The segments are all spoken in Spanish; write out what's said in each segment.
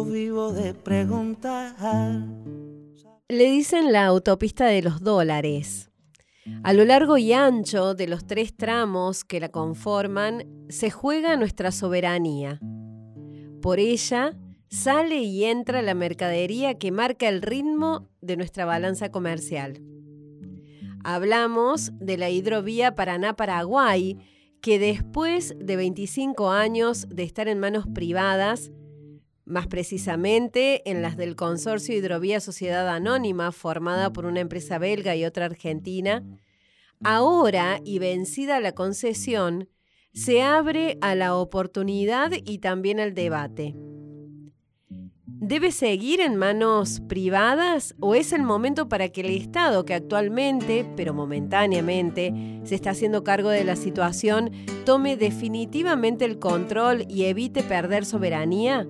Vivo de preguntar. Le dicen la autopista de los dólares. A lo largo y ancho de los tres tramos que la conforman, se juega nuestra soberanía. Por ella sale y entra la mercadería que marca el ritmo de nuestra balanza comercial. Hablamos de la hidrovía Paraná-Paraguay, que después de 25 años de estar en manos privadas, más precisamente en las del Consorcio Hidrovía Sociedad Anónima, formada por una empresa belga y otra argentina, ahora y vencida la concesión, se abre a la oportunidad y también al debate. ¿Debe seguir en manos privadas o es el momento para que el Estado, que actualmente, pero momentáneamente, se está haciendo cargo de la situación, tome definitivamente el control y evite perder soberanía?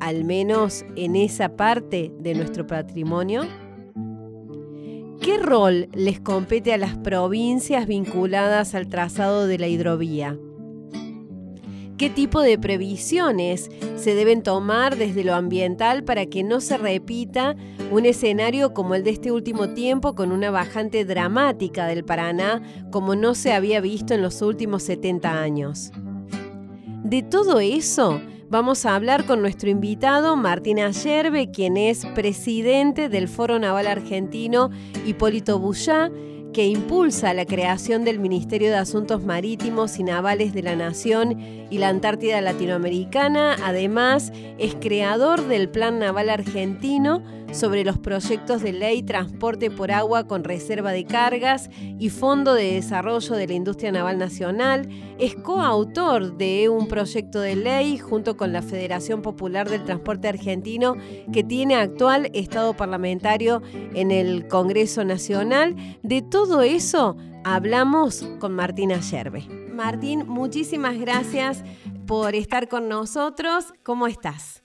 Al menos en esa parte de nuestro patrimonio. ¿Qué rol les compete a las provincias vinculadas al trazado de la hidrovía? ¿Qué tipo de previsiones se deben tomar desde lo ambiental para que no se repita un escenario como el de este último tiempo con una bajante dramática del Paraná como no se había visto en los últimos 70 años? De todo eso Vamos a hablar con nuestro invitado Martín Ayerbe, quien es presidente del Foro Naval Argentino Hipólito Bullá, que impulsa la creación del Ministerio de Asuntos Marítimos y Navales de la Nación y la Antártida Latinoamericana. Además, es creador del Plan Naval Argentino sobre los proyectos de ley Transporte por Agua con Reserva de Cargas y Fondo de Desarrollo de la Industria Naval Nacional. Es coautor de un proyecto de ley junto con la Federación Popular del Transporte Argentino que tiene actual estado parlamentario en el Congreso Nacional. De todo eso hablamos con Martín Ayerbe. Martín, muchísimas gracias por estar con nosotros. ¿Cómo estás?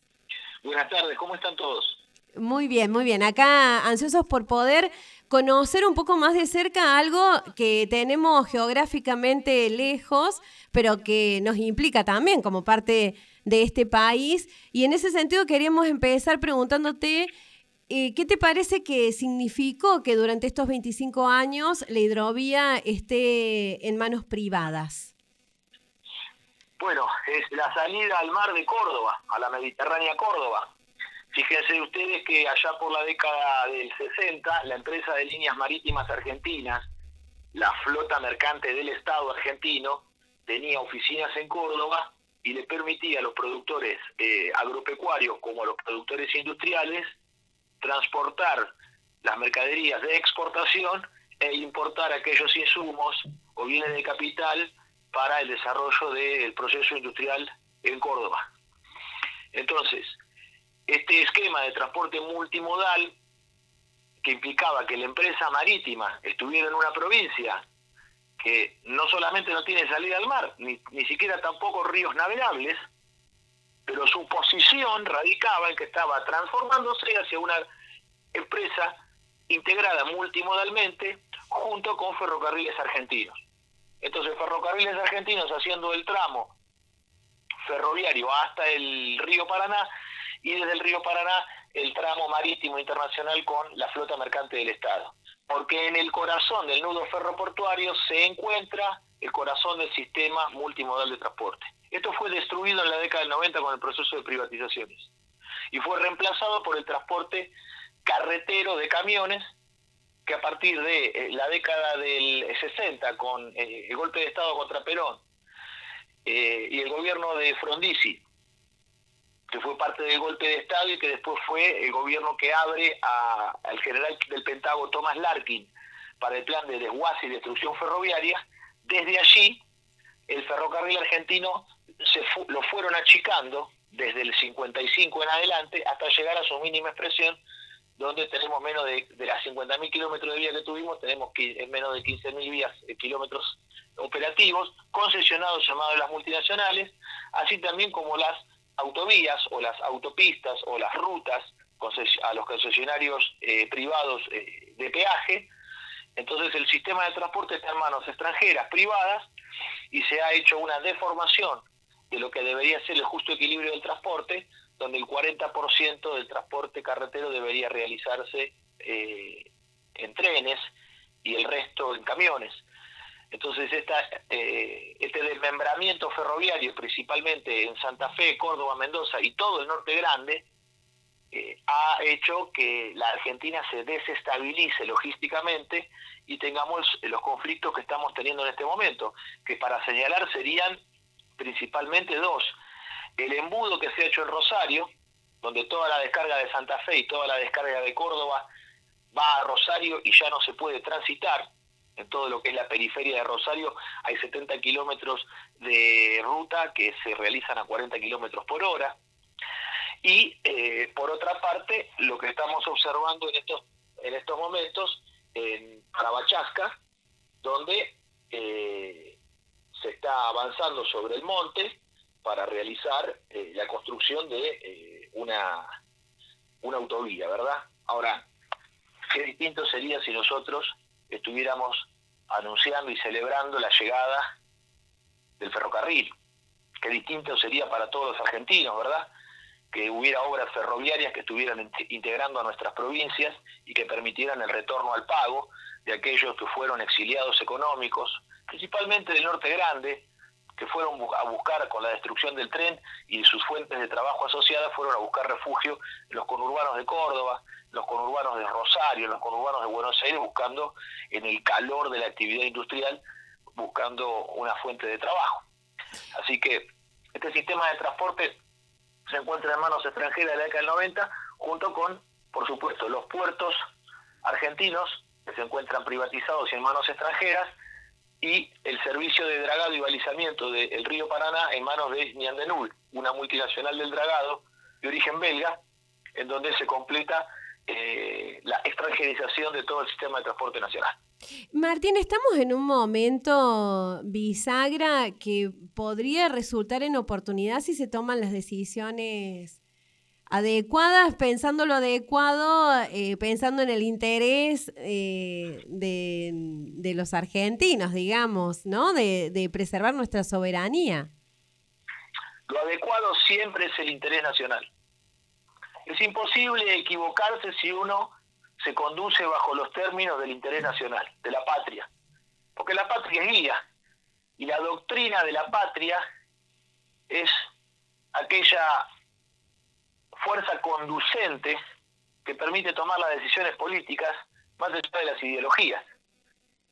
Buenas tardes, ¿cómo están todos? Muy bien, muy bien. Acá ansiosos por poder conocer un poco más de cerca algo que tenemos geográficamente lejos, pero que nos implica también como parte de este país. Y en ese sentido queríamos empezar preguntándote, eh, ¿qué te parece que significó que durante estos 25 años la hidrovía esté en manos privadas? Bueno, es la salida al mar de Córdoba, a la Mediterránea Córdoba Fíjense ustedes que allá por la década del 60, la empresa de líneas marítimas argentinas, la flota mercante del Estado argentino, tenía oficinas en Córdoba y le permitía a los productores eh, agropecuarios como a los productores industriales transportar las mercaderías de exportación e importar aquellos insumos o bienes de capital para el desarrollo del proceso industrial en Córdoba. Entonces, este esquema de transporte multimodal que implicaba que la empresa marítima estuviera en una provincia que no solamente no tiene salida al mar, ni, ni siquiera tampoco ríos navegables, pero su posición radicaba en que estaba transformándose hacia una empresa integrada multimodalmente junto con ferrocarriles argentinos. Entonces, ferrocarriles argentinos haciendo el tramo ferroviario hasta el río Paraná y desde el río Paraná el tramo marítimo internacional con la flota mercante del Estado. Porque en el corazón del nudo ferroportuario se encuentra el corazón del sistema multimodal de transporte. Esto fue destruido en la década del 90 con el proceso de privatizaciones. Y fue reemplazado por el transporte carretero de camiones que a partir de eh, la década del 60 con eh, el golpe de Estado contra Perón eh, y el gobierno de Frondizi que fue parte del golpe de Estado y que después fue el gobierno que abre al general del Pentágono Thomas Larkin para el plan de desguace y destrucción ferroviaria, desde allí el ferrocarril argentino se lo fueron achicando desde el 55 en adelante hasta llegar a su mínima expresión, donde tenemos menos de, de las 50.000 kilómetros de vía que tuvimos, tenemos menos de 15.000 vías, eh, kilómetros operativos, concesionados llamados las multinacionales, así también como las autovías o las autopistas o las rutas a los concesionarios eh, privados eh, de peaje. Entonces el sistema de transporte está en manos extranjeras, privadas, y se ha hecho una deformación de lo que debería ser el justo equilibrio del transporte, donde el 40% del transporte carretero debería realizarse eh, en trenes y el resto en camiones. Entonces esta, este desmembramiento ferroviario, principalmente en Santa Fe, Córdoba, Mendoza y todo el norte grande, eh, ha hecho que la Argentina se desestabilice logísticamente y tengamos los conflictos que estamos teniendo en este momento, que para señalar serían principalmente dos. El embudo que se ha hecho en Rosario, donde toda la descarga de Santa Fe y toda la descarga de Córdoba va a Rosario y ya no se puede transitar. En todo lo que es la periferia de Rosario hay 70 kilómetros de ruta que se realizan a 40 kilómetros por hora y eh, por otra parte, lo que estamos observando en estos, en estos momentos en Carabachasca, donde eh, se está avanzando sobre el monte para realizar eh, la construcción de una, una autovía, ¿verdad? Ahora, qué distinto sería si nosotros estuviéramos anunciando y celebrando la llegada del ferrocarril. Qué distinto sería para todos los argentinos, ¿verdad? que hubiera obras ferroviarias que estuvieran integrando a nuestras provincias y que permitieran el retorno al pago de aquellos que fueron exiliados económicos, principalmente del norte grande, que fueron a buscar con la destrucción del tren y sus fuentes de trabajo asociadas, fueron a buscar refugio en los conurbanos de Córdoba, los conurbanos de Rosario, los conurbanos de Buenos Aires, buscando en el calor de la actividad industrial, buscando una fuente de trabajo. Así que este sistema de transporte se encuentra en manos extranjeras de la década del 90, junto con, por supuesto, los puertos argentinos, que se encuentran privatizados y en manos extranjeras, y el servicio de dragado y balizamiento del río Paraná en manos de Niandenul, una multinacional del dragado de origen belga, en donde se completa eh, la extranjerización de todo el sistema de transporte nacional. Martín, estamos en un momento bisagra que podría resultar en oportunidad si se toman las decisiones adecuadas, pensando lo adecuado, eh, pensando en el interés eh, de, los argentinos, digamos, ¿no? De, de preservar nuestra soberanía. Lo adecuado siempre es el interés nacional. Es imposible equivocarse si uno se conduce bajo los términos del interés nacional, de la patria. Porque la patria es guía y la doctrina de la patria es aquella fuerza conducente que permite tomar las decisiones políticas más allá de las ideologías.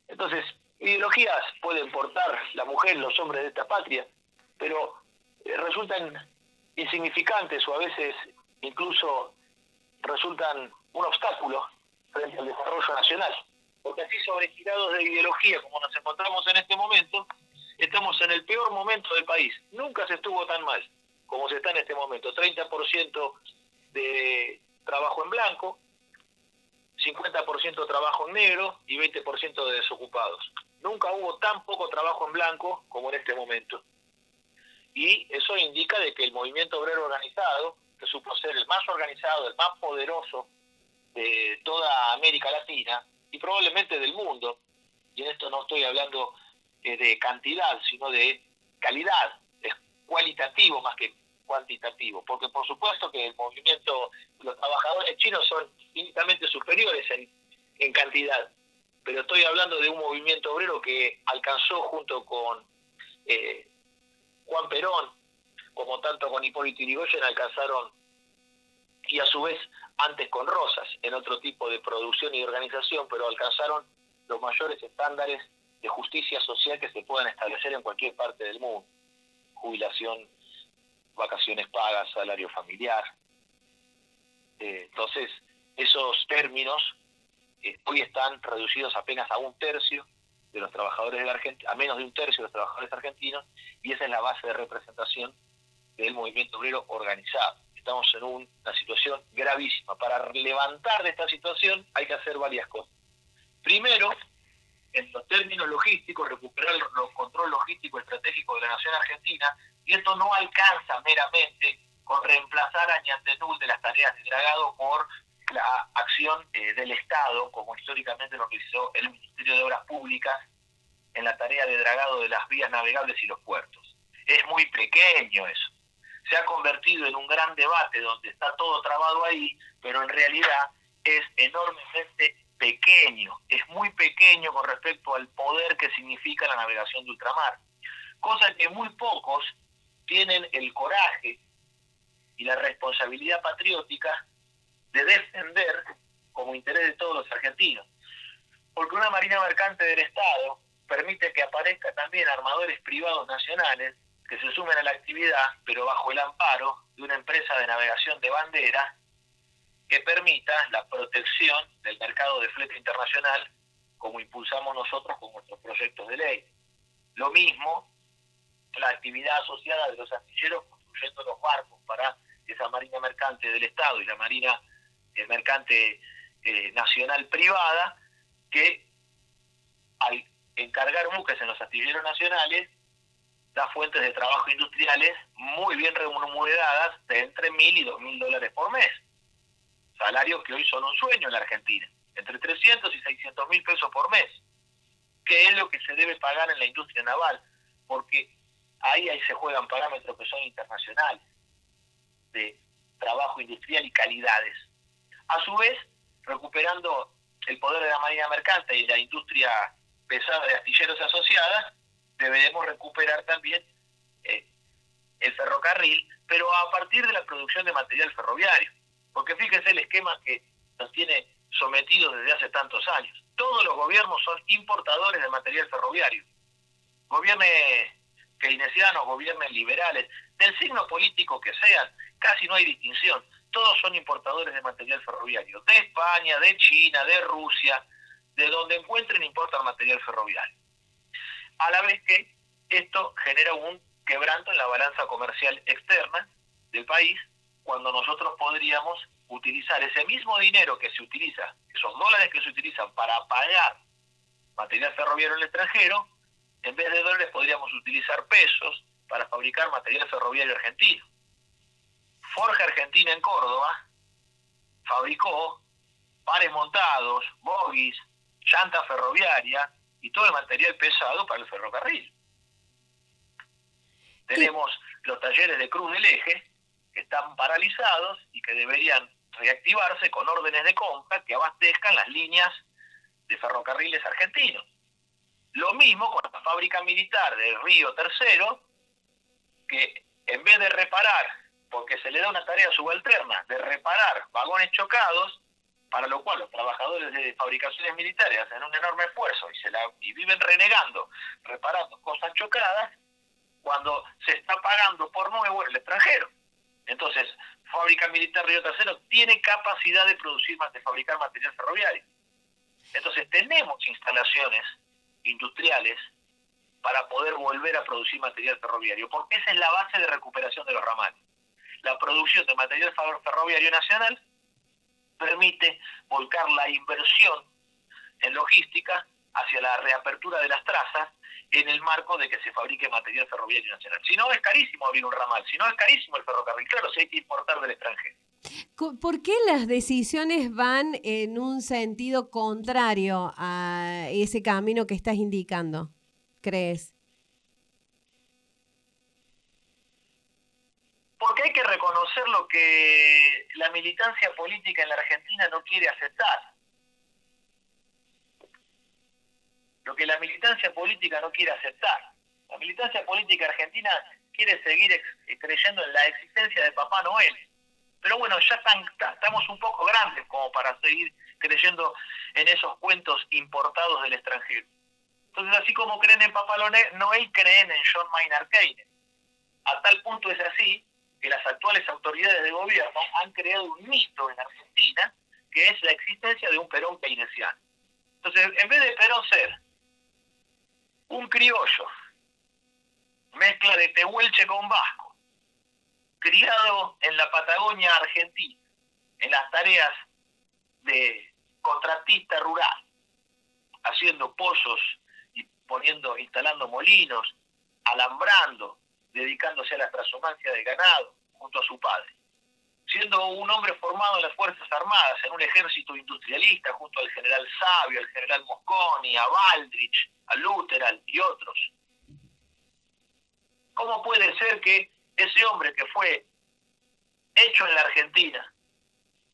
Entonces, ideologías pueden portar la mujer, los hombres de esta patria, pero eh, resultan insignificantes o a veces incluso resultan un obstáculo frente al desarrollo nacional. Porque así sobregirados de ideología como nos encontramos en este momento, estamos en el peor momento del país. Nunca se estuvo tan mal como se está en este momento. 30% de trabajo en blanco, 50% trabajo en negro y 20% de desocupados. Nunca hubo tan poco trabajo en blanco como en este momento. Y eso indica de que el movimiento obrero organizado, que supo ser el más organizado, el más poderoso de toda América Latina y probablemente del mundo, y en esto no estoy hablando eh, de cantidad, sino de calidad, es cualitativo más que cuantitativo, porque por supuesto que el movimiento, los trabajadores chinos son infinitamente superiores en, en cantidad, pero estoy hablando de un movimiento obrero que alcanzó junto con eh, Juan Perón, como tanto con Hipólito Yrigoyen, alcanzaron y a su vez antes con Rosas, en otro tipo de producción y organización, pero alcanzaron los mayores estándares de justicia social que se puedan establecer en cualquier parte del mundo. Jubilación, vacaciones pagas, salario familiar. Eh, entonces, esos términos eh, hoy están reducidos apenas a un tercio de los trabajadores de Argentina, a menos de un tercio de los trabajadores argentinos, y esa es la base de representación del movimiento obrero organizado. Estamos en una situación gravísima. Para levantar de esta situación hay que hacer varias cosas. Primero, en los términos logísticos, recuperar el control logístico estratégico de la nación argentina, y esto no alcanza meramente con reemplazar a Ñandenul de las tareas de dragado por la acción eh, del Estado, como históricamente lo hizo el Ministerio de Obras Públicas en la tarea de dragado de las vías navegables y los puertos. Es muy pequeño eso. Se ha convertido en un gran debate donde está todo trabado ahí, pero en realidad es enormemente pequeño, es muy pequeño con respecto al poder que significa la navegación de ultramar. Cosa que muy pocos tienen el coraje y la responsabilidad patriótica de defender como interés de todos los argentinos. Porque una marina mercante del Estado permite que aparezcan también armadores privados nacionales que se sumen a la actividad, pero bajo el amparo de una empresa de navegación de bandera que permita la protección del mercado de flete internacional como impulsamos nosotros con nuestros proyectos de ley. Lo mismo la actividad asociada de los astilleros construyendo los barcos para esa marina mercante del Estado y la marina eh, mercante eh, nacional privada, que al encargar buques en los astilleros nacionales da fuentes de trabajo industriales muy bien remuneradas de entre mil y dos mil dólares por mes. Salarios que hoy son un sueño en la Argentina, entre 300 y 600 mil pesos por mes, que es lo que se debe pagar en la industria naval, porque ahí, se juegan parámetros que son internacionales, de trabajo industrial y calidades. A su vez, recuperando el poder de la marina mercante y la industria pesada de astilleros asociadas, deberemos recuperar también eh, el ferrocarril, pero a partir de la producción de material ferroviario. Porque fíjense el esquema que nos tiene sometidos desde hace tantos años. Todos los gobiernos son importadores de material ferroviario. Gobierne keynesianos, gobiernos liberales, del signo político que sean, casi no hay distinción. Todos son importadores de material ferroviario, de España, de China, de Rusia, de donde encuentren importan material ferroviario. A la vez que esto genera un quebranto en la balanza comercial externa del país, cuando nosotros podríamos utilizar ese mismo dinero que se utiliza, esos dólares que se utilizan para pagar material ferroviario en el extranjero, en vez de dólares podríamos utilizar pesos para fabricar material ferroviario argentino. Forja Argentina en Córdoba fabricó pares montados, bogies, llanta ferroviaria y todo el material pesado para el ferrocarril. Tenemos los talleres de Cruz del Eje que están paralizados y que deberían reactivarse con órdenes de compra que abastezcan las líneas de ferrocarriles argentinos. Lo mismo con la fábrica militar de Río Tercero, que en vez de reparar, porque se le da una tarea subalterna, de reparar vagones chocados, para lo cual los trabajadores de fabricaciones militares hacen un enorme esfuerzo y, se la, y viven renegando, reparando cosas chocadas, cuando se está pagando por nuevo el extranjero. Entonces, Fábrica Militar Río Tercero tiene capacidad de producir, de fabricar material ferroviario. Entonces, tenemos instalaciones industriales para poder volver a producir material ferroviario, porque esa es la base de recuperación de los ramales. La producción de material ferroviario nacional permite volcar la inversión en logística hacia la reapertura de las trazas en el marco de que se fabrique material ferroviario nacional. Si no, es carísimo abrir un ramal, si no, es carísimo el ferrocarril, claro, si hay que importar del extranjero. ¿Por qué las decisiones van en un sentido contrario a ese camino que estás indicando, crees? Porque hay que reconocer lo que la militancia política en la Argentina no quiere aceptar. Lo que la militancia política no quiere aceptar. La militancia política argentina quiere seguir creyendo en la existencia de Papá Noel pero bueno, ya estamos un poco grandes como para seguir creyendo en esos cuentos importados del extranjero. Entonces, así como creen en Papá Noel, creen en John Maynard Keynes. A tal punto es así que las actuales autoridades de gobierno han creado un mito en Argentina que es la existencia de un Perón keynesiano. Entonces, en vez de Perón ser un criollo, mezcla de tehuelche con vasco, criado en la Patagonia Argentina, en las tareas de contratista rural, haciendo pozos y poniendo, instalando molinos, alambrando, dedicándose a la transhumancia de ganado junto a su padre. Siendo un hombre formado en las Fuerzas Armadas, en un ejército industrialista, junto al general Sabio, al general Mosconi, a Baldrich, a Lutheran y otros. ¿Cómo puede ser que ese hombre que fue hecho en la Argentina,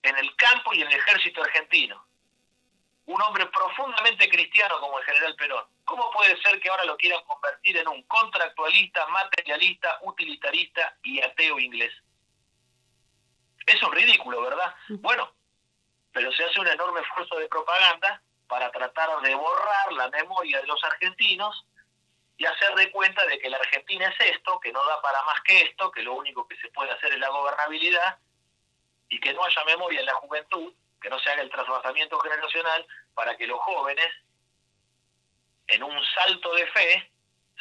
en el campo y en el ejército argentino, un hombre profundamente cristiano como el general Perón, ¿cómo puede ser que ahora lo quieran convertir en un contractualista, materialista, utilitarista y ateo inglés? Eso es ridículo, ¿verdad? Bueno, pero se hace un enorme esfuerzo de propaganda para tratar de borrar la memoria de los argentinos y hacer de cuenta de que la Argentina es esto, que no da para más que esto, que lo único que se puede hacer es la gobernabilidad y que no haya memoria en la juventud, que no se haga el trasvasamiento generacional para que los jóvenes, en un salto de fe,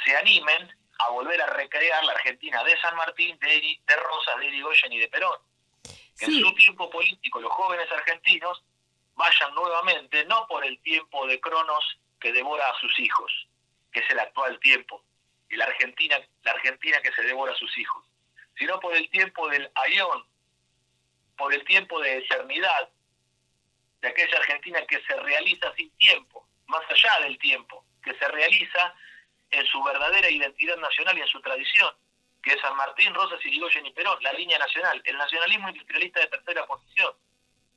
se animen a volver a recrear la Argentina de San Martín, de, de Rosas, de Irigoyen y de Perón. Que en su tiempo político los jóvenes argentinos vayan nuevamente, no por el tiempo de Cronos que devora a sus hijos, que es el actual tiempo, y la Argentina, la Argentina que se devora a sus hijos, sino por el tiempo del ayón, por el tiempo de eternidad, de aquella Argentina que se realiza sin tiempo, más allá del tiempo, que se realiza en su verdadera identidad nacional y en su tradición, que es San Martín, Rosas, Irigoyen y Perón, la línea nacional, el nacionalismo industrialista de tercera posición.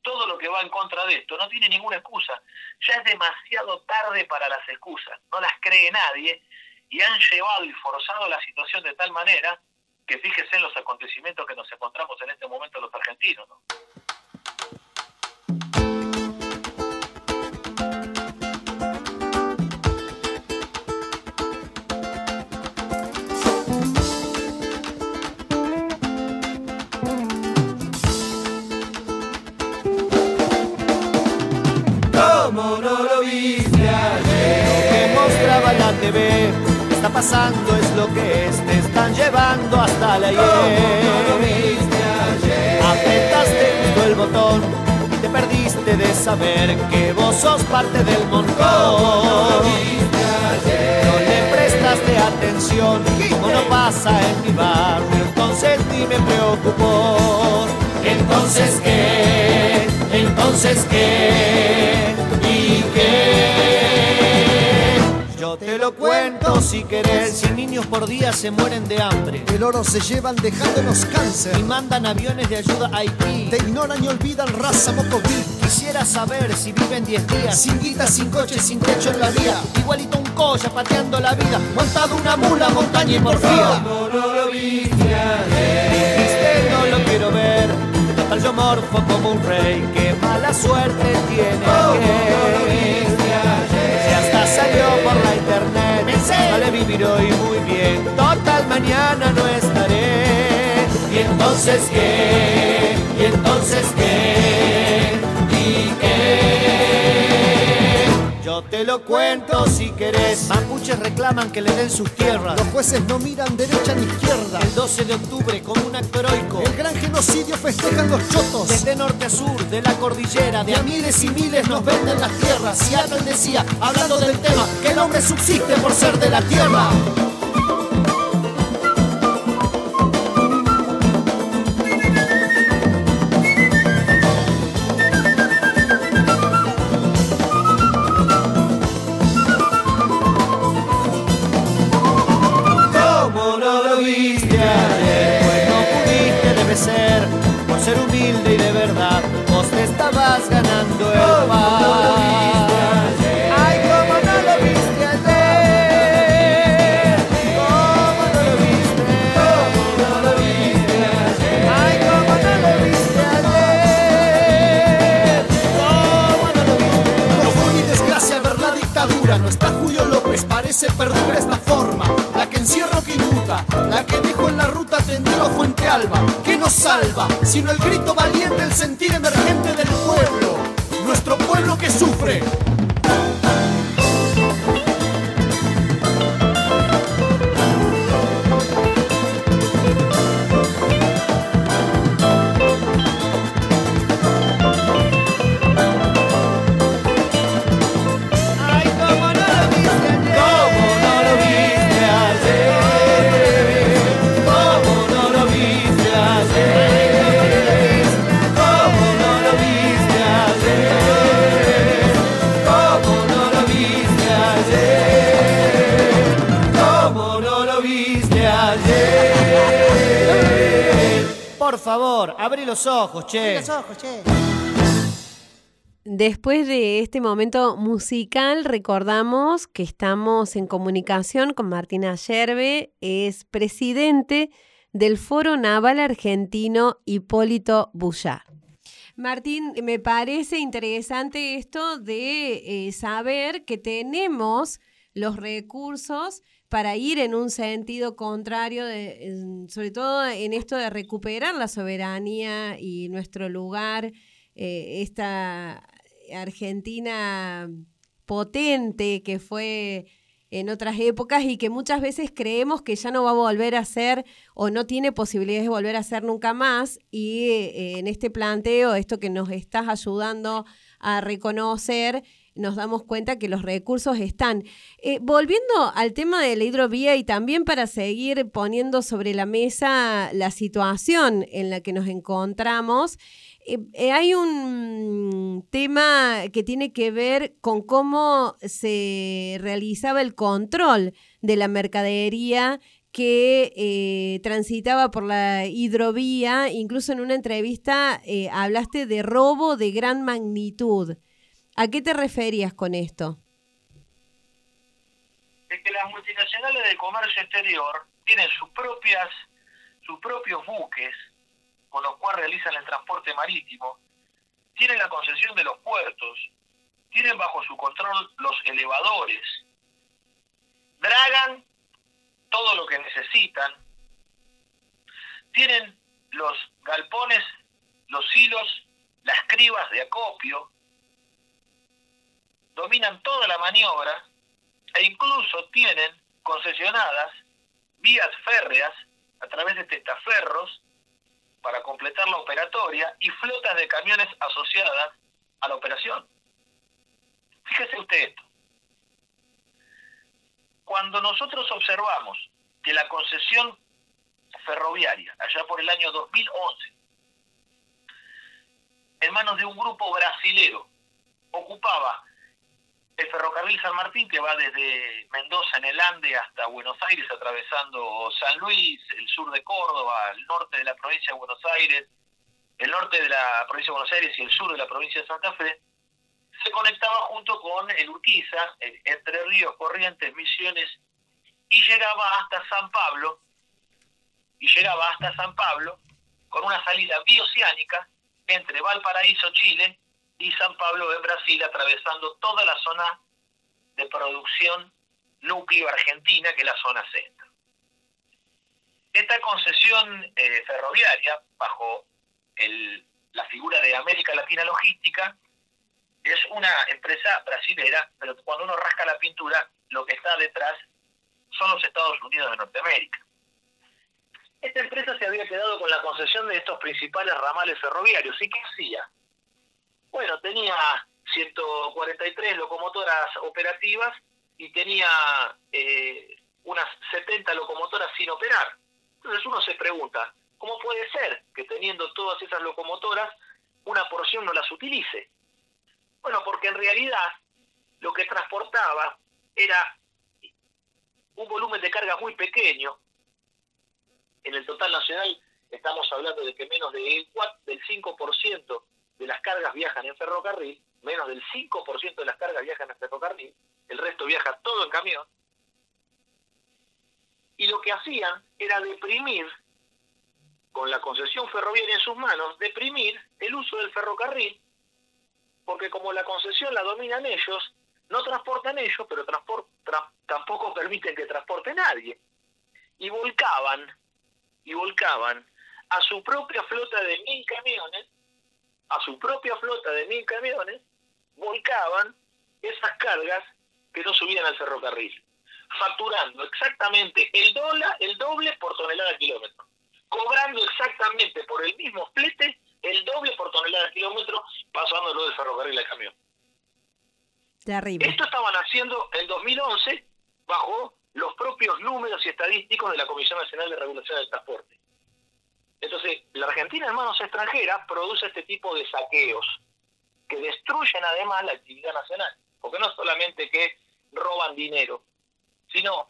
Todo lo que va en contra de esto no tiene ninguna excusa. Ya es demasiado tarde para las excusas, no las cree nadie y han llevado y forzado la situación de tal manera que fíjese en los acontecimientos que nos encontramos en este momento los argentinos. ¿no? Pasando es lo que es, te están llevando hasta la ayer. ¿Cómo no lo viste ayer? Apretaste justo el botón y te perdiste de saber que vos sos parte del montón. ¿Cómo no lo viste ayer? No le prestaste atención, como no pasa en mi barrio, entonces ni me preocupó. Entonces qué, entonces qué, y qué. Te lo cuento si querés, cien niños por día se mueren de hambre. El oro se llevan dejándonos cáncer. Y mandan aviones de ayuda a Haití. Te ignoran y olvidan raza mocosví. Quisiera saber si viven 10 días. Sin guita, sin coche, sin techo en la vía. Igualito un colla pateando la vida. Montado una mula, montaña y porfía. ¿Cómo no lo viste ayer? No lo quiero ver. Total yo morfo como un rey. Qué mala suerte tiene ¿Cómo que. Vivir hoy muy bien. Total mañana no estaré. Y entonces qué. Y entonces qué. Te lo cuento si querés. Mapuches reclaman que le den sus tierras. Los jueces no miran derecha ni izquierda. El 12 de octubre como un acto heroico. El gran genocidio festejan los chotos. Desde norte a sur, de la cordillera, de De a miles y miles nos venden las tierras. Seattle decía, hablando del tema, que el hombre subsiste por ser de la tierra. Que no salva, sino el grito valiente, el sentir emergente del los ojos, che. Los ojos, che. Después de este momento musical, recordamos que estamos en comunicación con Martina Yerbe, es presidente del Foro Naval Argentino Hipólito Bullard. Martín, me parece interesante esto de eh, saber que tenemos los recursos para ir en un sentido contrario, de, sobre todo en esto de recuperar la soberanía y nuestro lugar, eh, esta Argentina potente que fue en otras épocas y que muchas veces creemos que ya no va a volver a ser o no tiene posibilidades de volver a ser nunca más y eh, en este planteo, esto que nos estás ayudando a reconocer, nos damos cuenta que los recursos están. Eh, volviendo al tema de la hidrovía y también para seguir poniendo sobre la mesa la situación en la que nos encontramos, eh, eh, hay un tema que tiene que ver con cómo se realizaba el control de la mercadería que transitaba por la hidrovía. Incluso en una entrevista hablaste de robo de gran magnitud. ¿A qué te referías con esto? De que las multinacionales del comercio exterior tienen sus propias, sus propios buques con los cuales realizan el transporte marítimo, tienen la concesión de los puertos, tienen bajo su control los elevadores, dragan todo lo que necesitan, tienen los galpones, los hilos, las cribas de acopio, dominan toda la maniobra e incluso tienen concesionadas vías férreas a través de testaferros para completar la operatoria y flotas de camiones asociadas a la operación. Fíjese usted esto. Cuando nosotros observamos que la concesión ferroviaria, allá por el año 2011, en manos de un grupo brasilero, ocupaba el ferrocarril San Martín que va desde Mendoza en el Ande hasta Buenos Aires, atravesando San Luis, el sur de Córdoba, el norte de la provincia de Buenos Aires, el norte de la provincia de Buenos Aires y el sur de la provincia de Santa Fe, se conectaba junto con el Urquiza, Entre Ríos, Corrientes, Misiones, y llegaba hasta San Pablo, y llegaba hasta San Pablo con una salida bioceánica entre Valparaíso, Chile, y San Pablo en Brasil, atravesando toda la zona de producción núcleo argentina, que es la zona centro. Esta concesión eh, ferroviaria, bajo la figura de América Latina Logística, es una empresa brasilera, pero cuando uno rasca la pintura, lo que está detrás son los Estados Unidos de Norteamérica. Esta empresa se había quedado con la concesión de estos principales ramales ferroviarios. ¿Y qué hacía? Bueno, tenía 143 locomotoras operativas y tenía eh, unas 70 locomotoras sin operar. Entonces uno se pregunta, ¿cómo puede ser que teniendo todas esas locomotoras una porción no las utilice? Bueno, porque en realidad lo que transportaba era un volumen de carga muy pequeño. En el total nacional estamos hablando de que menos del 5% de las cargas viajan en ferrocarril, menos del 5% de las cargas viajan en ferrocarril, el resto viaja todo en camión. Y lo que hacían era deprimir, con la concesión ferroviaria en sus manos, deprimir el uso del ferrocarril, porque como la concesión la dominan ellos, no transportan ellos, pero tampoco permiten que transporte nadie. Y volcaban, y volcaban a su propia flota de mil camiones a su propia flota de mil camiones, volcaban esas cargas que no subían al ferrocarril, facturando exactamente el, dólar, el doble por tonelada kilómetro, cobrando exactamente por el mismo flete el doble por tonelada kilómetro, pasándolo del ferrocarril al camión. Esto estaban haciendo en 2011 bajo los propios números y estadísticos de la Comisión Nacional de Regulación del Transporte. Entonces, la Argentina en manos extranjeras produce este tipo de saqueos que destruyen además la actividad nacional, porque no solamente que roban dinero, sino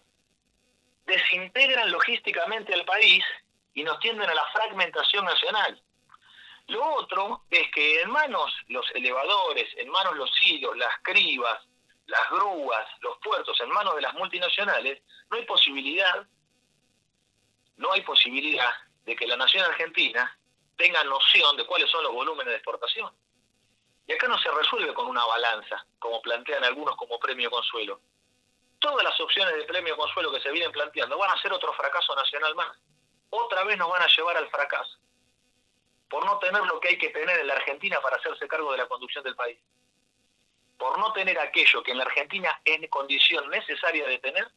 desintegran logísticamente al país y nos tienden a la fragmentación nacional. Lo otro es que en manos los elevadores, en manos los hilos, las cribas, las grúas, los puertos, en manos de las multinacionales, no hay posibilidad, no hay posibilidad de que la nación argentina tenga noción de cuáles son los volúmenes de exportación. Y acá no se resuelve con una balanza, como plantean algunos como premio consuelo. Todas las opciones de premio consuelo que se vienen planteando van a ser otro fracaso nacional más. Otra vez nos van a llevar al fracaso. Por no tener lo que hay que tener en la Argentina para hacerse cargo de la conducción del país. Por no tener aquello que en la Argentina es condición necesaria de tener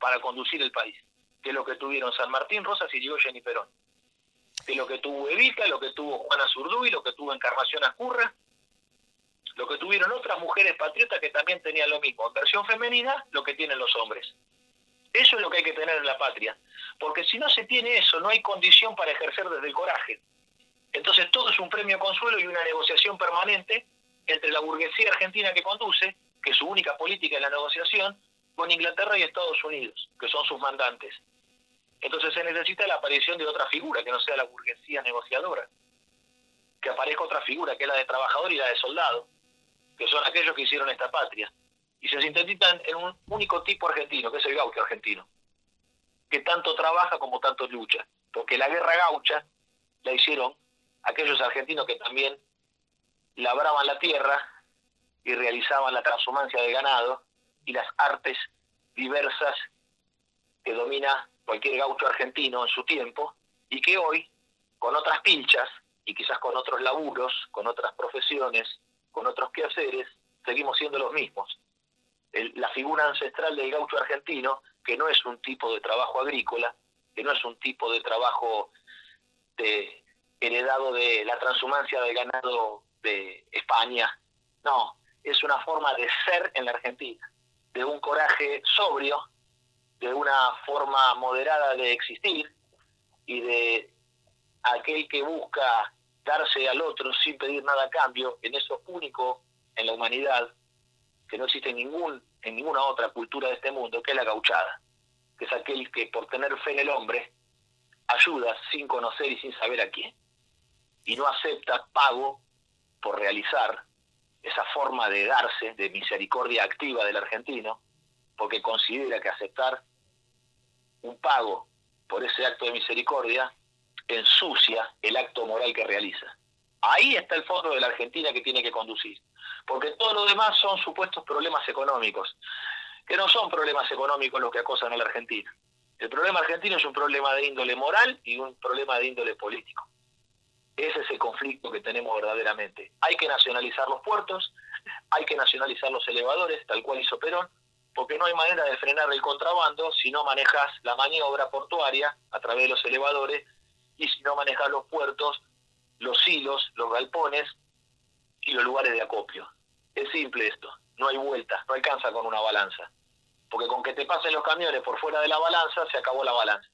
para conducir el país. Es lo que tuvieron San Martín, Rosas y llegó Jenny Perón de lo que tuvo Evita, lo que tuvo Juana Zurduy, lo que tuvo Encarnación Ascurra, lo que tuvieron otras mujeres patriotas que también tenían lo mismo, en versión femenina, lo que tienen los hombres. Eso es lo que hay que tener en la patria, porque si no se tiene eso, no hay condición para ejercer desde el coraje. Entonces todo es un premio consuelo y una negociación permanente entre la burguesía argentina que conduce, que es su única política en la negociación, con Inglaterra y Estados Unidos, que son sus mandantes. Entonces se necesita la aparición de otra figura, que no sea la burguesía negociadora. Que aparezca otra figura, que es la de trabajador y la de soldado, que son aquellos que hicieron esta patria. Y se sintetizan en un único tipo argentino, que es el gaucho argentino, que tanto trabaja como tanto lucha. Porque la guerra gaucha la hicieron aquellos argentinos que también labraban la tierra y realizaban la transhumancia del ganado y las artes diversas que domina cualquier gaucho argentino en su tiempo, y que hoy, con otras pinchas, y quizás con otros laburos, con otras profesiones, con otros quehaceres, seguimos siendo los mismos. la figura ancestral del gaucho argentino, que no es un tipo de trabajo agrícola, que no es un tipo de trabajo de, heredado de la transhumancia del ganado de España, no, es una forma de ser en la Argentina, de un coraje sobrio, de una forma moderada de existir y de aquel que busca darse al otro sin pedir nada a cambio, en eso único en la humanidad, que no existe en, ningún, en ninguna otra cultura de este mundo, que es la gauchada, que es aquel que por tener fe en el hombre ayuda sin conocer y sin saber a quién, y no acepta pago por realizar esa forma de darse, de misericordia activa del argentino, porque considera que aceptar un pago por ese acto de misericordia ensucia el acto moral que realiza. Ahí está el fondo de la Argentina que tiene que conducir, porque todo lo demás son supuestos problemas económicos, que no son problemas económicos los que acosan a la Argentina. El problema argentino es un problema de índole moral y un problema de índole político. Ese es el conflicto que tenemos verdaderamente. Hay que nacionalizar los puertos, hay que nacionalizar los elevadores, tal cual hizo Perón, porque no hay manera de frenar el contrabando si no manejas la maniobra portuaria a través de los elevadores y si no manejas los puertos, los hilos, los galpones y los lugares de acopio. Es simple esto, no hay vuelta, no alcanza con una balanza. Porque con que te pasen los camiones por fuera de la balanza, se acabó la balanza.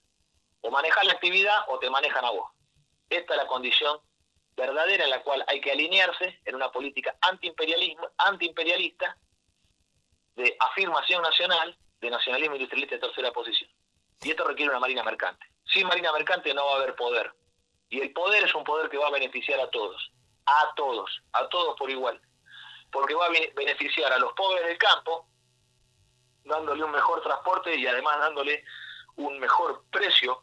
O manejas la actividad o te manejan a vos. Esta es la condición verdadera en la cual hay que alinearse en una política antiimperialista de afirmación nacional de nacionalismo industrialista de tercera posición. Y esto requiere una marina mercante. Sin marina mercante no va a haber poder. Y el poder es un poder que va a beneficiar a todos. A todos. A todos por igual. Porque va a beneficiar a los pobres del campo, dándole un mejor transporte y además dándole un mejor precio,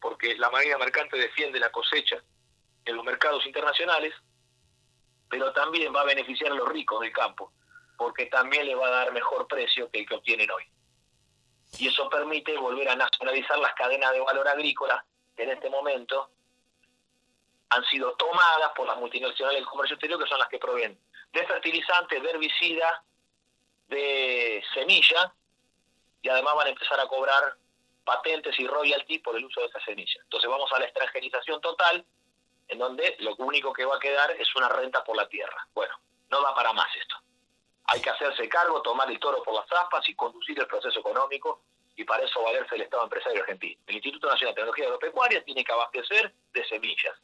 porque la marina mercante defiende la cosecha en los mercados internacionales, pero también va a beneficiar a los ricos del campo, porque también le va a dar mejor precio que el que obtienen hoy. Y eso permite volver a nacionalizar las cadenas de valor agrícola que en este momento han sido tomadas por las multinacionales del comercio exterior, que son las que proveen de fertilizantes, de herbicidas, de semilla, y además van a empezar a cobrar patentes y royalties por el uso de esa semilla. Entonces vamos a la extranjerización total, en donde lo único que va a quedar es una renta por la tierra. Bueno, no va para más esto hay que hacerse cargo, tomar el toro por las aspas y conducir el proceso económico y para eso valerse el Estado empresario argentino. El Instituto Nacional de Tecnología Agropecuaria tiene que abastecer de semillas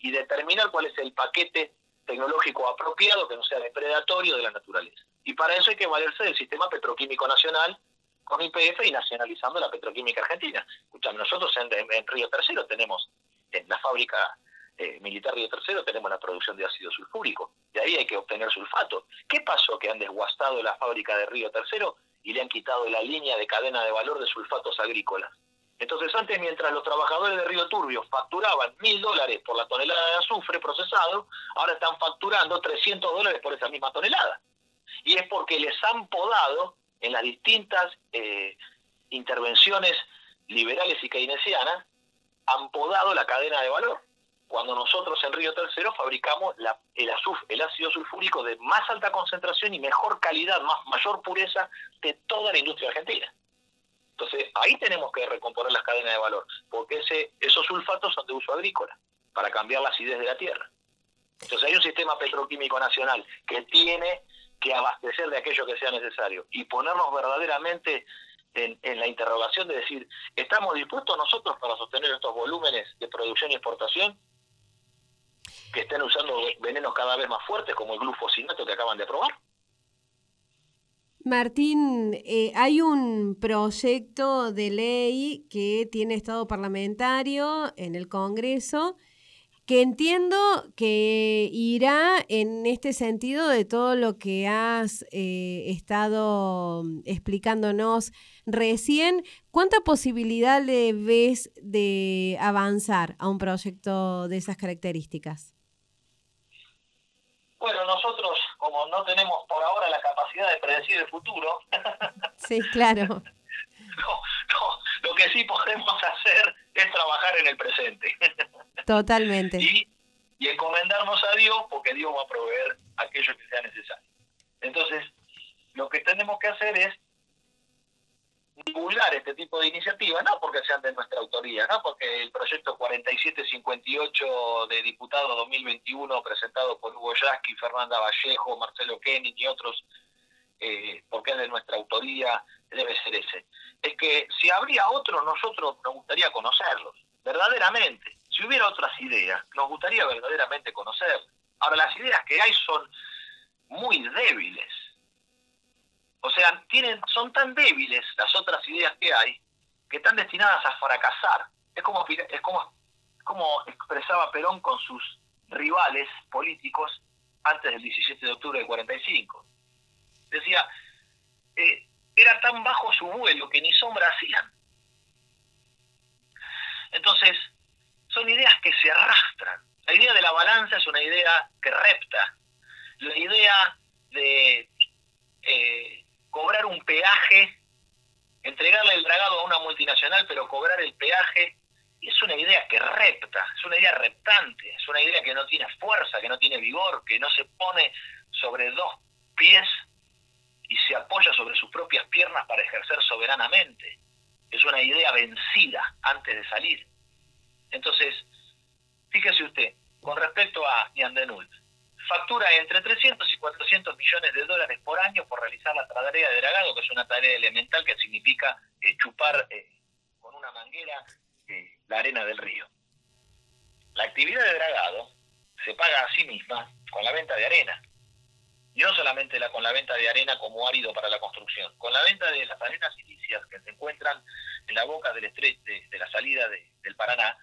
y determinar cuál es el paquete tecnológico apropiado que no sea depredatorio de la naturaleza. Y para eso hay que valerse del sistema petroquímico nacional con IPF y nacionalizando la petroquímica argentina. Escuchame, nosotros en, Río Tercero tenemos, en la fábrica eh, militar Río Tercero tenemos la producción de ácido sulfúrico. De ahí hay que obtener sulfato. ¿Qué pasó? Que han desguastado la fábrica de Río Tercero y le han quitado la línea de cadena de valor de sulfatos agrícolas. Entonces antes, mientras los trabajadores de Río Turbio facturaban mil dólares por la tonelada de azufre procesado, ahora están facturando 300 dólares por esa misma tonelada. Y es porque les han podado en las distintas eh, intervenciones liberales y keynesianas, han podado la cadena de valor. Cuando nosotros en Río Tercero fabricamos el, el ácido sulfúrico de más alta concentración y mejor calidad, más, mayor pureza de toda la industria argentina. Entonces, ahí tenemos que recomponer las cadenas de valor, porque ese, esos sulfatos son de uso agrícola, para cambiar la acidez de la tierra. Entonces, hay un sistema petroquímico nacional que tiene que abastecer de aquello que sea necesario y ponernos verdaderamente en, la interrogación de decir, ¿estamos dispuestos nosotros para sostener estos volúmenes de producción y exportación que estén usando venenos cada vez más fuertes como el glufosinato que acaban de aprobar? Martín, eh, hay un proyecto de ley que tiene estado parlamentario en el Congreso que entiendo que irá en este sentido de todo lo que has eh, estado explicándonos recién. ¿Cuánta posibilidad le ves de avanzar a un proyecto de esas características? Bueno, nosotros, como no tenemos por ahora la capacidad de predecir el futuro. sí, claro. lo que sí podemos hacer es trabajar en el presente. Totalmente. y, y encomendarnos a Dios porque Dios va a proveer aquello que sea necesario. Entonces, lo que tenemos que hacer es divulgar este tipo de iniciativas, no porque sean de nuestra autoría, no porque el proyecto 4758 de diputado 2021 presentado por Hugo Yasky, Fernanda Vallejo, Marcelo Kenny y otros, eh, porque es de nuestra autoría, debe ser ese. Es que si habría otros, nosotros nos gustaría conocerlos, verdaderamente. Si hubiera otras ideas, nos gustaría verdaderamente conocerlas. Ahora, las ideas que hay son muy débiles o sea, tienen, son tan débiles las otras ideas que hay que están destinadas a fracasar. Es como, es como, expresaba Perón con sus rivales políticos antes del 17 de octubre del 45. Decía, eh, era tan bajo su vuelo que ni sombra hacían. Entonces, son ideas que se arrastran. La idea de la balanza es una idea que repta. La idea de eh, cobrar un peaje, entregarle el dragado a una multinacional, pero cobrar el peaje, es una idea que repta, es una idea reptante, es una idea que no tiene fuerza, que no tiene vigor, que no se pone sobre dos pies y se apoya sobre sus propias piernas para ejercer soberanamente. Es una idea vencida antes de salir. Entonces, fíjese usted, con respecto a Yandenult, factura entre 300 y 400 millones de dólares por año por realizar la tarea de dragado, que es una tarea elemental que significa eh, chupar eh, con una manguera eh, la arena del río. La actividad de dragado se paga a sí misma con la venta de arena. Y no solamente la, con la venta de arena como árido para la construcción, con la venta de las arenas silicias que se encuentran en la boca del estrecho de, la salida del Paraná,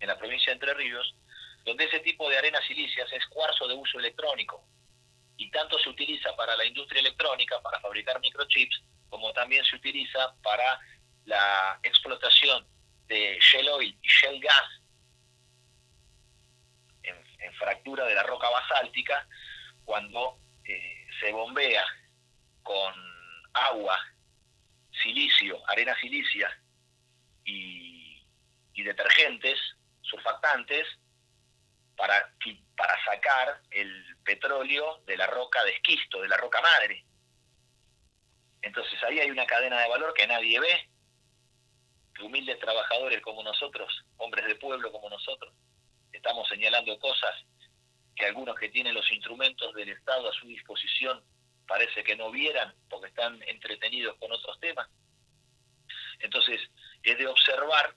en la provincia de Entre Ríos, donde ese tipo de arenas silicias es cuarzo de uso electrónico y tanto se utiliza para la industria electrónica, para fabricar microchips, como también se utiliza para la explotación de shell oil y shell gas en, fractura de la roca basáltica cuando eh, se bombea con agua, silicio, arena silicia y, y detergentes, surfactantes, para, para sacar el petróleo de la roca de esquisto, de la roca madre. Entonces ahí hay una cadena de valor que nadie ve, que humildes trabajadores como nosotros, hombres de pueblo como nosotros, estamos señalando cosas que algunos que tienen los instrumentos del Estado a su disposición parece que no vieran porque están entretenidos con otros temas. Entonces, es de observar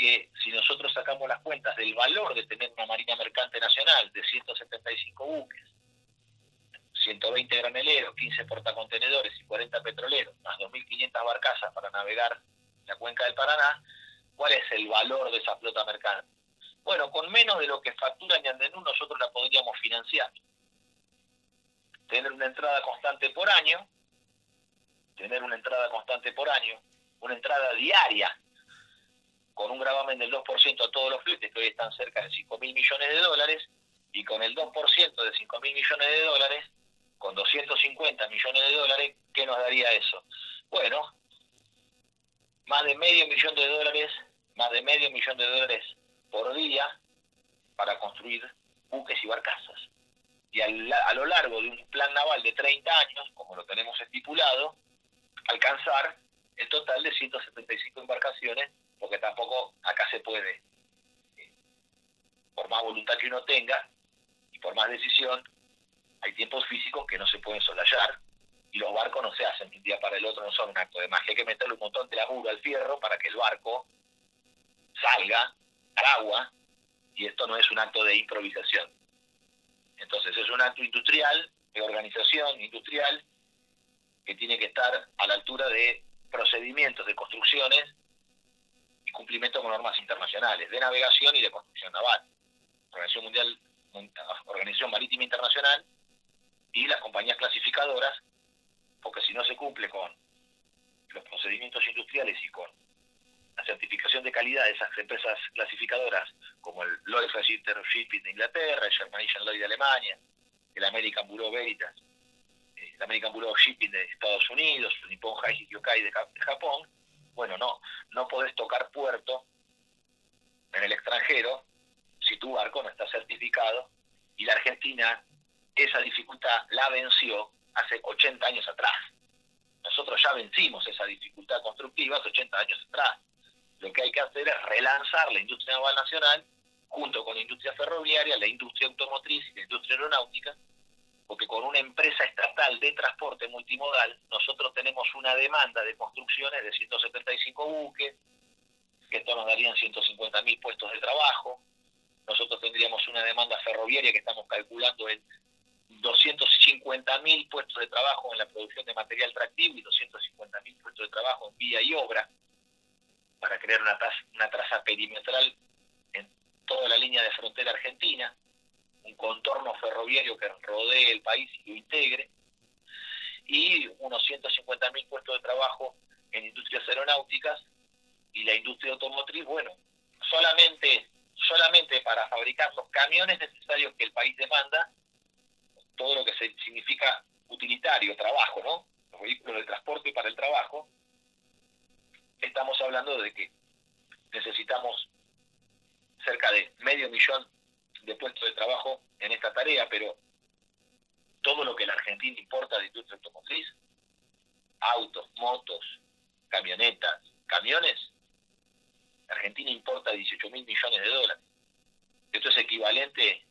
que si nosotros sacamos las cuentas del valor de tener una Marina Mercante Nacional de 175 buques, 120 graneleros, 15 portacontenedores y 40 petroleros, más 2.500 barcazas para navegar la cuenca del Paraná, ¿cuál es el valor de esa flota mercante? Bueno, con menos de lo que factura Ñandenú nosotros la podríamos financiar. Tener una entrada constante por año, tener una entrada constante por año, una entrada diaria con un gravamen del 2% a todos los fletes, que hoy están cerca de 5 mil millones de dólares, y con el 2% de 5 mil millones de dólares, con 250 millones de dólares, ¿qué nos daría eso? Bueno, más de medio millón de dólares, más de medio millón de dólares por día para construir buques y barcazas. Y a lo largo de un plan naval de 30 años, como lo tenemos estipulado, alcanzar el total de 175 embarcaciones, porque tampoco acá se puede, eh, por más voluntad que uno tenga y por más decisión, hay tiempos físicos que no se pueden solayar y los barcos no se hacen de un día para el otro, no son un acto de magia. Hay que meterle un montón de laburo al fierro para que el barco salga al agua y esto no es un acto de improvisación. Entonces es un acto industrial, de organización industrial, que tiene que estar a la altura de procedimientos de construcciones cumplimiento con normas internacionales de navegación y de construcción naval. Organización Mundial, Organización Marítima Internacional y las compañías clasificadoras, porque si no se cumple con los procedimientos industriales y con la certificación de calidad de esas empresas clasificadoras, como el Lloyd's Register Shipping de Inglaterra, el Germanician Lloyd de Alemania, el American Bureau Veritas, eh, el American Bureau of Shipping de Estados Unidos, el Nippon Haiji Kyokai de Japón, bueno, no, no podés tocar puerto en el extranjero si tu barco no está certificado y la Argentina esa dificultad la venció hace 80 años atrás. Nosotros ya vencimos esa dificultad constructiva hace 80 años atrás. Lo que hay que hacer es relanzar la industria naval nacional junto con la industria ferroviaria, la industria automotriz y la industria aeronáutica, porque con una empresa estatal de transporte multimodal nosotros tenemos una demanda de construcciones de 175 buques, que esto nos darían 150.000 puestos de trabajo. Nosotros tendríamos una demanda ferroviaria que estamos calculando en 250.000 puestos de trabajo en la producción de material tractivo y 250.000 puestos de trabajo en vía y obra para crear una, una traza perimetral en toda la línea de frontera argentina, un contorno ferroviario que rodee el país y lo integre, y unos 150.000 puestos de trabajo en industrias aeronáuticas y la industria automotriz, bueno, solamente, solamente para fabricar los camiones necesarios que el país demanda, todo lo que significa utilitario, trabajo, ¿no? Los vehículos de transporte para el trabajo, estamos hablando de que necesitamos cerca de medio millón de puestos de trabajo en esta tarea, pero todo lo que la Argentina importa de industria automotriz, autos, motos, camionetas, camiones, la Argentina importa 18 mil millones de dólares. Esto es equivalente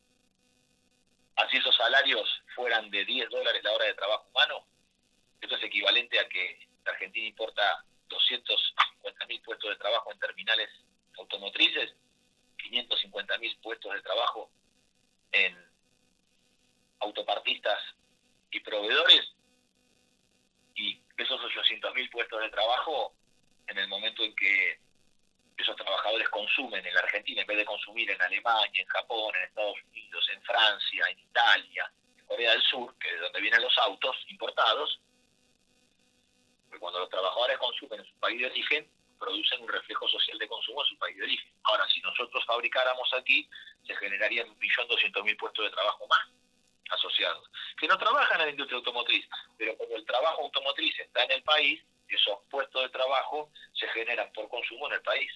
así esos salarios fueran de 10 dólares la hora de trabajo humano, esto es equivalente a que la Argentina importa 250 mil puestos de trabajo en terminales automotrices, 550 mil puestos de trabajo en autopartistas y proveedores, y esos 800 mil puestos de trabajo, en el momento en que esos trabajadores consumen en la Argentina en vez de consumir en Alemania, en Japón, en Estados Unidos, en Francia, en Italia, en Corea del Sur, que es de donde vienen los autos importados, porque cuando los trabajadores consumen en su país de origen, producen un reflejo social de consumo en su país de origen. Ahora, si nosotros fabricáramos aquí, se generarían 1.200.000 puestos de trabajo más asociados, que no trabajan en la industria automotriz, pero como el trabajo automotriz está en el país, esos puestos de trabajo se generan por consumo en el país.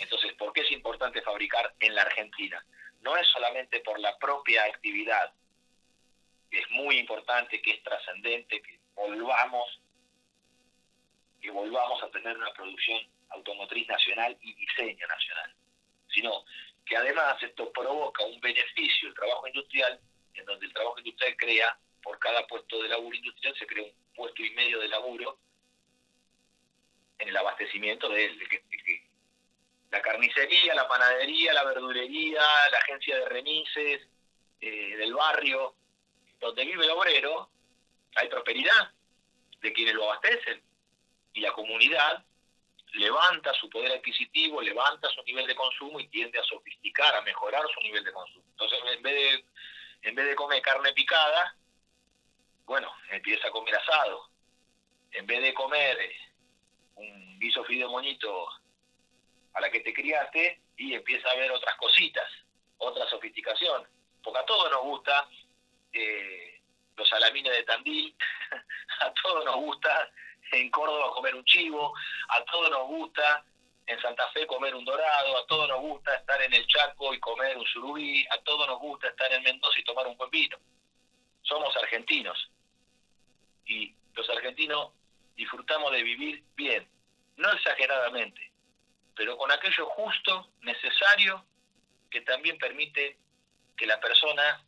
Entonces, ¿por qué es importante fabricar en la Argentina? No es solamente por la propia actividad, es muy importante, que es trascendente, que volvamos, que volvamos a tener una producción automotriz nacional y diseño nacional, sino que además esto provoca un beneficio, el trabajo industrial, en donde el trabajo industrial crea, por cada puesto de laburo industrial se crea un puesto y medio de laburo en el abastecimiento de, de, de, la carnicería, la panadería, la verdulería, la agencia de remises eh, del barrio, donde vive el obrero, hay prosperidad de quienes lo abastecen y la comunidad levanta su poder adquisitivo, levanta su nivel de consumo y tiende a sofisticar, a mejorar su nivel de consumo. Entonces, en vez de, en vez de comer carne picada, bueno, empieza a comer asado. En vez de comer eh, un guiso moñito a la que te criaste, y empieza a ver otras cositas, otra sofisticación. Porque a todos nos gusta eh, los salamines de Tandil, a todos nos gusta en Córdoba comer un chivo, a todos nos gusta en Santa Fe comer un dorado, a todos nos gusta estar en el Chaco y comer un surubí, a todos nos gusta estar en Mendoza y tomar un buen vino. Somos argentinos y los argentinos disfrutamos de vivir bien, no exageradamente, pero con aquello justo, necesario, que también permite que la persona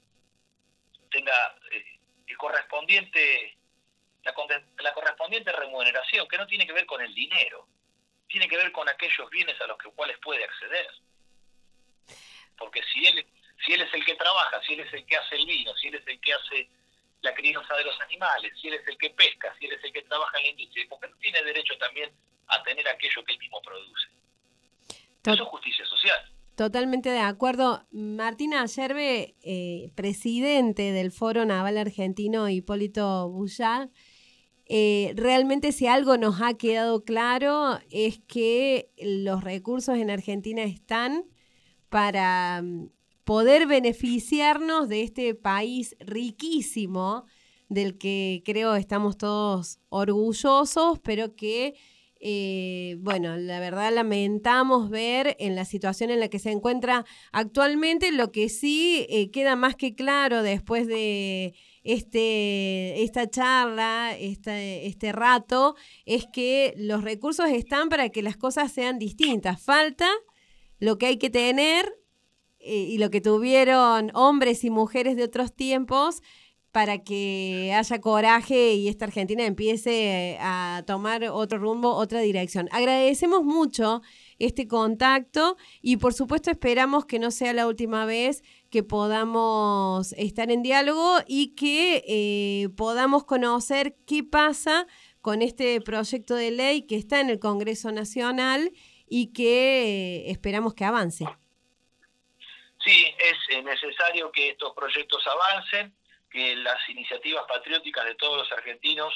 tenga eh, el correspondiente la, correspondiente remuneración, que no tiene que ver con el dinero, tiene que ver con aquellos bienes a los que, cuales puede acceder. Porque si él, si él es el que trabaja, si él es el que hace el vino, si él es el que hace la crianza de los animales, si él es el que pesca, si él es el que trabaja en la industria, porque no tiene derecho también a tener aquello que él mismo produce. Eso es justicia social. Totalmente de acuerdo. Martina Ayerbe, eh, presidente del Foro Naval Argentino Hipólito Bullard, eh, realmente si algo nos ha quedado claro es que los recursos en Argentina están para mm, poder beneficiarnos de este país riquísimo del que creo estamos todos orgullosos, pero que, eh, bueno, la verdad lamentamos ver en la situación en la que se encuentra actualmente, lo que sí eh, queda más que claro después de este, esta charla, este, este rato, es que los recursos están para que las cosas sean distintas. Falta lo que hay que tener eh, y lo que tuvieron hombres y mujeres de otros tiempos para que haya coraje y esta Argentina empiece a tomar otro rumbo, otra dirección. Agradecemos mucho este contacto y por supuesto esperamos que no sea la última vez que podamos estar en diálogo y que eh, podamos conocer qué pasa con este proyecto de ley que está en el Congreso Nacional y que eh, esperamos que avance. Sí, es eh, necesario que estos proyectos avancen, que las iniciativas patrióticas de todos los argentinos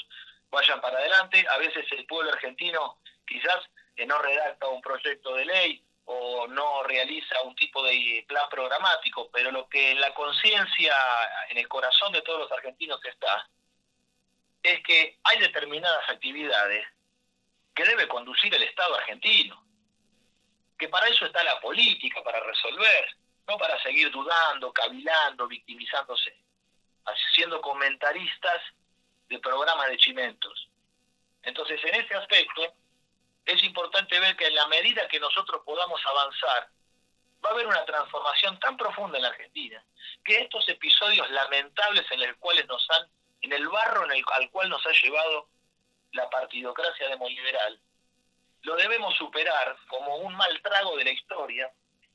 vayan para adelante. A veces el pueblo argentino quizás no redacta un proyecto de ley o no realiza un tipo de plan programático, pero lo que en la conciencia, en el corazón de todos los argentinos está, es que hay determinadas actividades que debe conducir el Estado argentino, que para eso está la política, para resolver, no para seguir dudando, cavilando, victimizándose, siendo comentaristas de programas de chimentos. Entonces, en ese aspecto, es importante ver que en la medida que nosotros podamos avanzar, va a haber una transformación tan profunda en la Argentina, que estos episodios lamentables en los cuales nos han, en el barro en el, al cual nos ha llevado la partidocracia demoliberal, lo debemos superar como un mal trago de la historia,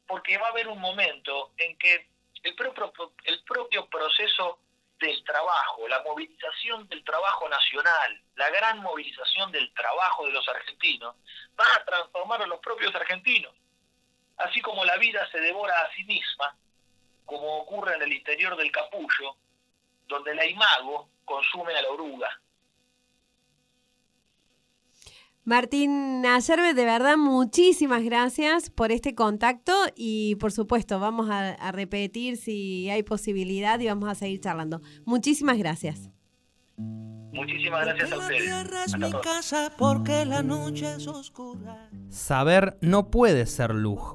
porque va a haber un momento en que el propio, el propio proceso del trabajo, la movilización del trabajo nacional, la gran movilización del trabajo de los argentinos, va a transformar a los propios argentinos. Así como la vida se devora a sí misma, como ocurre en el interior del capullo, donde el imago consume a la oruga. Martín Ayerbe, de verdad, muchísimas gracias por este contacto y por supuesto vamos a, repetir si hay posibilidad y vamos a seguir charlando. Muchísimas gracias. Muchísimas gracias a ustedes. mi casa porque la noche es oscura. Saber no puede ser lujo.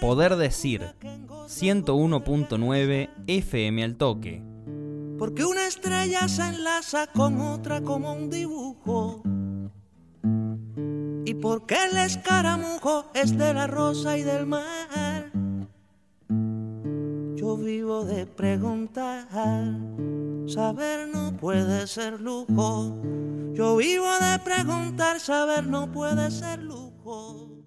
Poder decir 101.9 FM al toque. Porque una estrella se enlaza con otra como un dibujo y porque el escaramujo es de la rosa y del mar. Yo vivo de preguntar, saber no puede ser lujo. Yo vivo de preguntar, saber no puede ser lujo.